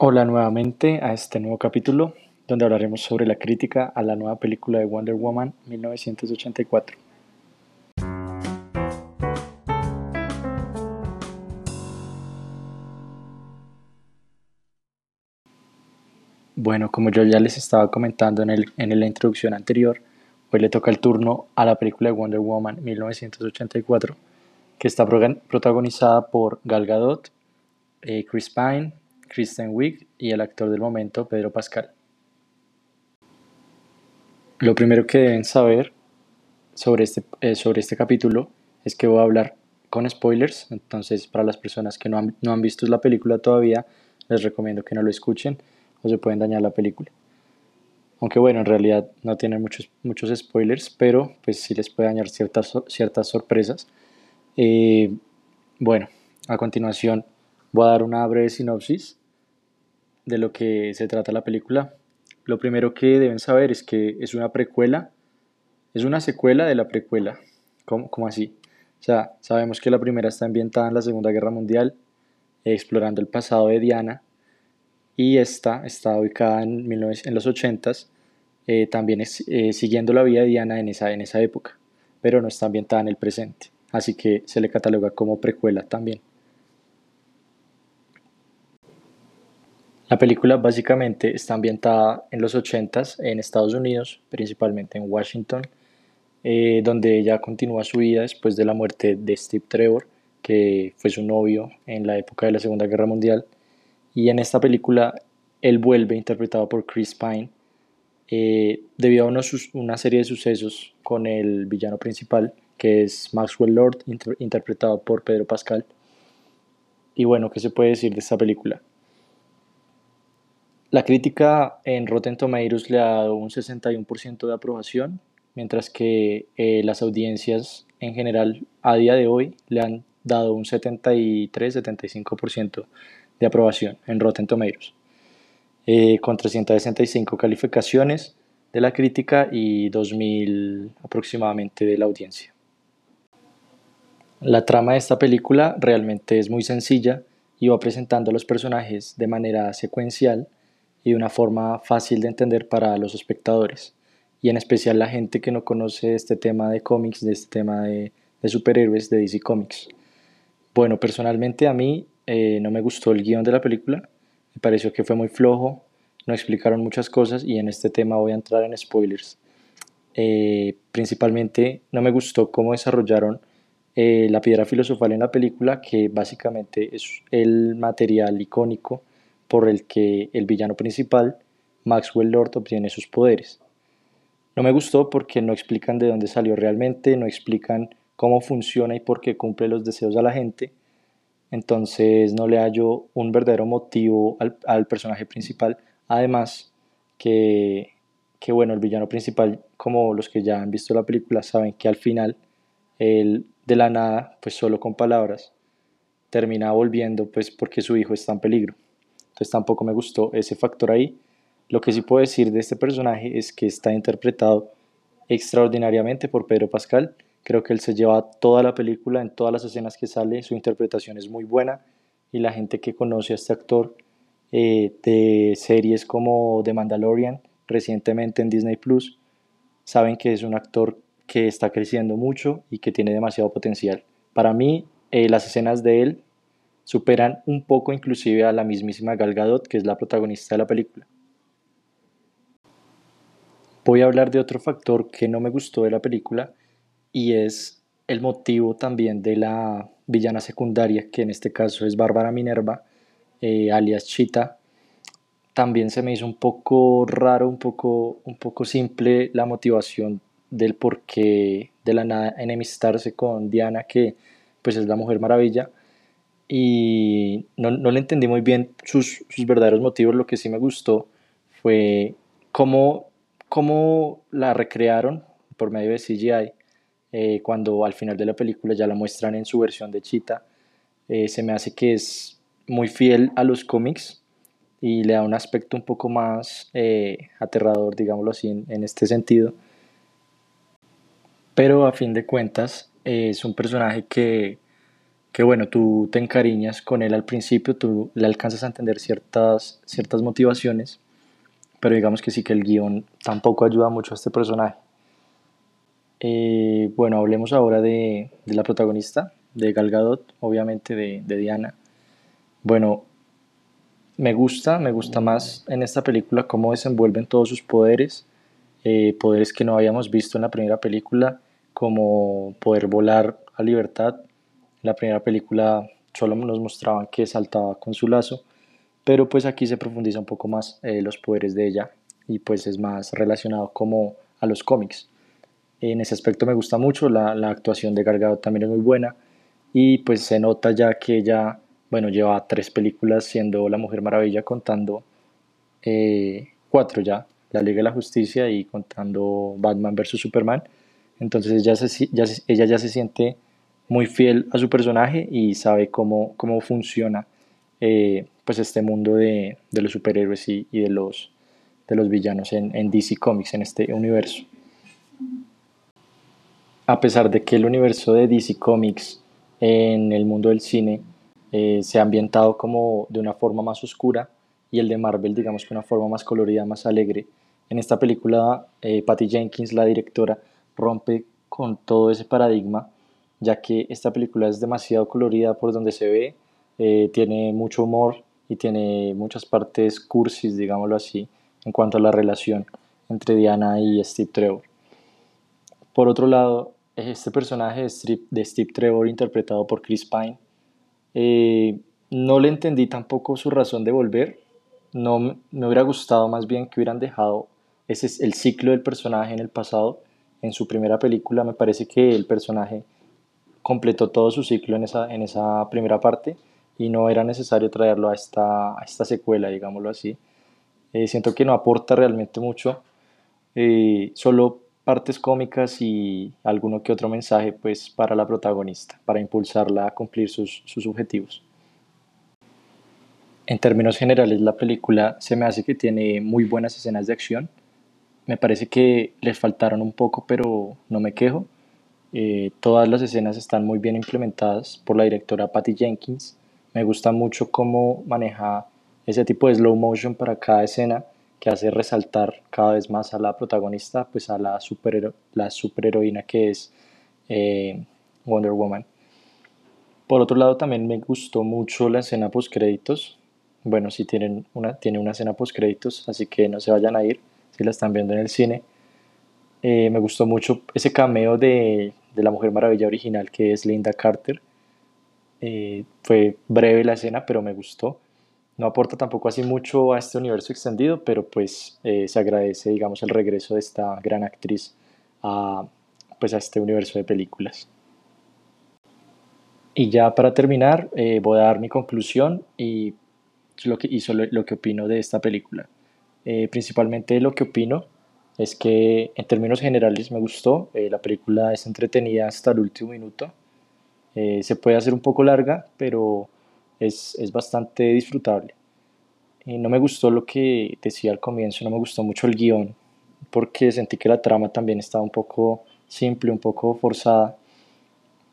Hola nuevamente a este nuevo capítulo donde hablaremos sobre la crítica a la nueva película de Wonder Woman 1984. Bueno, como yo ya les estaba comentando en, el, en la introducción anterior, hoy le toca el turno a la película de Wonder Woman 1984, que está protagonizada por Gal Gadot, eh, Chris Pine, Kristen Wiig y el actor del momento, Pedro Pascal. Lo primero que deben saber sobre este, eh, sobre este capítulo es que voy a hablar con spoilers, entonces para las personas que no han, no han visto la película todavía, les recomiendo que no lo escuchen o se pueden dañar la película. Aunque bueno, en realidad no tiene muchos, muchos spoilers, pero pues sí les puede dañar ciertas, ciertas sorpresas. Eh, bueno, a continuación voy a dar una breve sinopsis de lo que se trata la película. Lo primero que deben saber es que es una precuela, es una secuela de la precuela. ¿Cómo, así? O sea, sabemos que la primera está ambientada en la Segunda Guerra Mundial, explorando el pasado de Diana, y esta está ubicada en, en los 80s, eh, también es, eh, siguiendo la vida de Diana en esa, en esa época, pero no está ambientada en el presente, así que se le cataloga como precuela también. La película básicamente está ambientada en los 80s en Estados Unidos, principalmente en Washington, eh, donde ella continúa su vida después de la muerte de Steve Trevor, que fue su novio en la época de la Segunda Guerra Mundial. Y en esta película él vuelve interpretado por Chris Pine eh, debido a una serie de sucesos con el villano principal, que es Maxwell Lord, interpretado por Pedro Pascal. Y bueno, ¿qué se puede decir de esta película? La crítica en Rotten Tomatoes le ha dado un 61% de aprobación, mientras que eh, las audiencias en general a día de hoy le han dado un 73-75% de aprobación en Rotten Tomatoes, eh, con 365 calificaciones de la crítica y 2.000 aproximadamente de la audiencia. La trama de esta película realmente es muy sencilla y va presentando a los personajes de manera secuencial y de una forma fácil de entender para los espectadores y en especial la gente que no conoce este tema de cómics, de este tema de, superhéroes de DC Comics. Bueno, personalmente a mí eh, no me gustó el guion de la película, me pareció que fue muy flojo, no explicaron muchas cosas y en este tema voy a entrar en spoilers. Eh, principalmente no me gustó cómo desarrollaron eh, la piedra filosofal en la película, que básicamente es el material icónico por el que el villano principal, Maxwell Lord, obtiene sus poderes. No me gustó porque no explican de dónde salió realmente, no explican cómo funciona y por qué cumple los deseos a la gente. Entonces no le hallo un verdadero motivo al, personaje principal. Además, que, que, bueno, el villano principal, como los que ya han visto la película, saben que al final, él de la nada, pues solo con palabras, termina volviendo pues porque su hijo está en peligro. Entonces tampoco me gustó ese factor ahí. Lo que sí puedo decir de este personaje es que está interpretado extraordinariamente por Pedro Pascal. Creo que él se lleva toda la película, en todas las escenas que sale, su interpretación es muy buena y la gente que conoce a este actor eh, de series como The Mandalorian, recientemente en Disney Plus, saben que es un actor que está creciendo mucho y que tiene demasiado potencial. Para mí, eh, las escenas de él superan un poco inclusive a la mismísima Gal Gadot, que es la protagonista de la película. Voy a hablar de otro factor que no me gustó de la película y es el motivo también de la villana secundaria, que en este caso es Bárbara Minerva, eh, alias Chita. También se me hizo un poco raro, un poco, un poco simple la motivación del por qué de la nada enemistarse con Diana, que pues es la Mujer Maravilla, y no, no le entendí muy bien sus, sus, verdaderos motivos. Lo que sí me gustó fue cómo, cómo la recrearon por medio de CGI. Eh, cuando al final de la película ya la muestran en su versión de Cheetah, eh, se me hace que es muy fiel a los cómics y le da un aspecto un poco más eh, aterrador, digámoslo así, en, en, este sentido. Pero a fin de cuentas es un personaje que que bueno, tú te encariñas con él al principio, tú le alcanzas a entender ciertas, ciertas motivaciones, pero digamos que sí que el guion tampoco ayuda mucho a este personaje. Eh, bueno, hablemos ahora de, de, la protagonista, de Gal Gadot, obviamente de, de, Diana. Bueno, me gusta, me gusta más en esta película cómo desenvuelven todos sus poderes, eh, poderes que no habíamos visto en la primera película, como poder volar a libertad. La primera película solo nos mostraban que saltaba con su lazo, pero pues aquí se profundiza un poco más eh, los poderes de ella y pues es más relacionado como a los cómics. En ese aspecto me gusta mucho, la, actuación de Gargado también es muy buena y pues se nota ya que ella, bueno, lleva tres películas siendo la Mujer Maravilla contando eh, cuatro ya, la Liga de la Justicia y contando Batman vs. Superman. Entonces ella, ya ella ya se siente muy fiel a su personaje y sabe cómo, cómo funciona eh, pues este mundo de, de los superhéroes y, de, los, de los villanos en, en DC Comics, en este universo a pesar de que el universo de DC Comics en el mundo del cine eh, se ha ambientado como de una forma más oscura y el de Marvel digamos que una forma más colorida, más alegre. En esta película eh, Patty Jenkins, la directora, rompe con todo ese paradigma ya que esta película es demasiado colorida por donde se ve, eh, tiene mucho humor y tiene muchas partes cursis, digámoslo así, en cuanto a la relación entre Diana y Steve Trevor. Por otro lado, este personaje de Steve, Trevor interpretado por Chris Pine. Eh, no le entendí tampoco su razón de volver. No me hubiera gustado más bien que hubieran dejado ese es el ciclo del personaje en el pasado. En su primera película me parece que el personaje completó todo su ciclo en esa, en esa primera parte y no era necesario traerlo a esta, esta secuela, digámoslo así. Eh, siento que no aporta realmente mucho. Eh, solo partes cómicas y alguno que otro mensaje pues para la protagonista, para impulsarla a cumplir sus, sus objetivos. En términos generales la película se me hace que tiene muy buenas escenas de acción. Me parece que les faltaron un poco, pero no me quejo. Eh, todas las escenas están muy bien implementadas por la directora Patty Jenkins. Me gusta mucho cómo maneja ese tipo de slow motion para cada escena que hace resaltar cada vez más a la protagonista, pues a la, superhero la superheroína que es eh, Wonder Woman. Por otro lado, también me gustó mucho la escena post créditos. Bueno, sí tienen una, tiene una escena post créditos, así que no se vayan a ir si la están viendo en el cine. Eh, me gustó mucho ese cameo de, de, la Mujer Maravilla original que es Linda Carter. Eh, fue breve la escena, pero me gustó no aporta tampoco así mucho a este universo extendido, pero pues eh, se agradece, digamos, el regreso de esta gran actriz a, pues, a este universo de películas. Y ya para terminar, voy a dar mi conclusión y lo que, y lo que opino de esta película. Principalmente lo que opino es que en términos generales me gustó, la película es entretenida hasta el último minuto, se puede hacer un poco larga, pero es, es bastante disfrutable. Y no me gustó lo que decía al comienzo, no me gustó mucho el guion, porque sentí que la trama también estaba un poco simple, un poco forzada.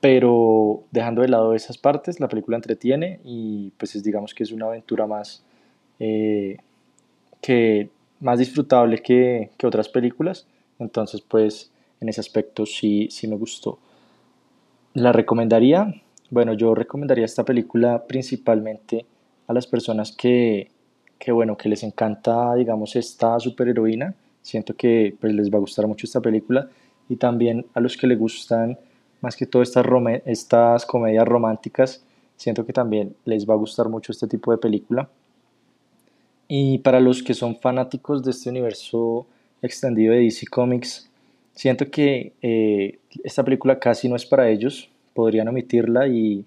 Pero dejando de lado esas partes, la película entretiene y pues es, digamos que es una aventura más, eh, que, más disfrutable que, que otras películas. Entonces pues en ese aspecto sí, sí me gustó. ¿La recomendaría? Bueno, yo recomendaría esta película principalmente a las personas que, que bueno, que les encanta, digamos, esta superheroína. Siento que pues, les va a gustar mucho esta película. Y también a los que les gustan más que todo estas, estas comedias románticas, siento que también les va a gustar mucho este tipo de película. Y para los que son fanáticos de este universo extendido de DC Comics, siento que eh, esta película casi no es para ellos, podrían omitirla y,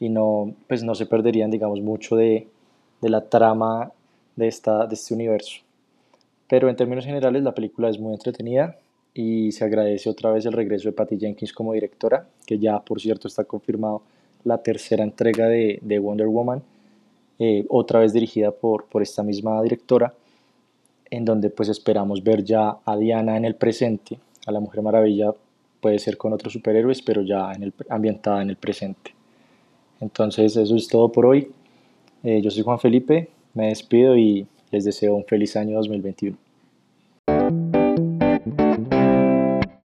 y no, pues no se perderían, digamos, mucho de, de la trama de, esta, de este universo. Pero en términos generales la película es muy entretenida y se agradece otra vez el regreso de Patty Jenkins como directora, que ya por cierto está confirmado la tercera entrega de, de Wonder Woman, eh, otra vez dirigida por, por esta misma directora, en donde pues esperamos ver ya a Diana en el presente, a la Mujer Maravilla puede ser con otros superhéroes, pero ya en el, ambientada en el presente. Entonces eso es todo por hoy. Eh, yo soy Juan Felipe, me despido y les deseo un feliz año 2021.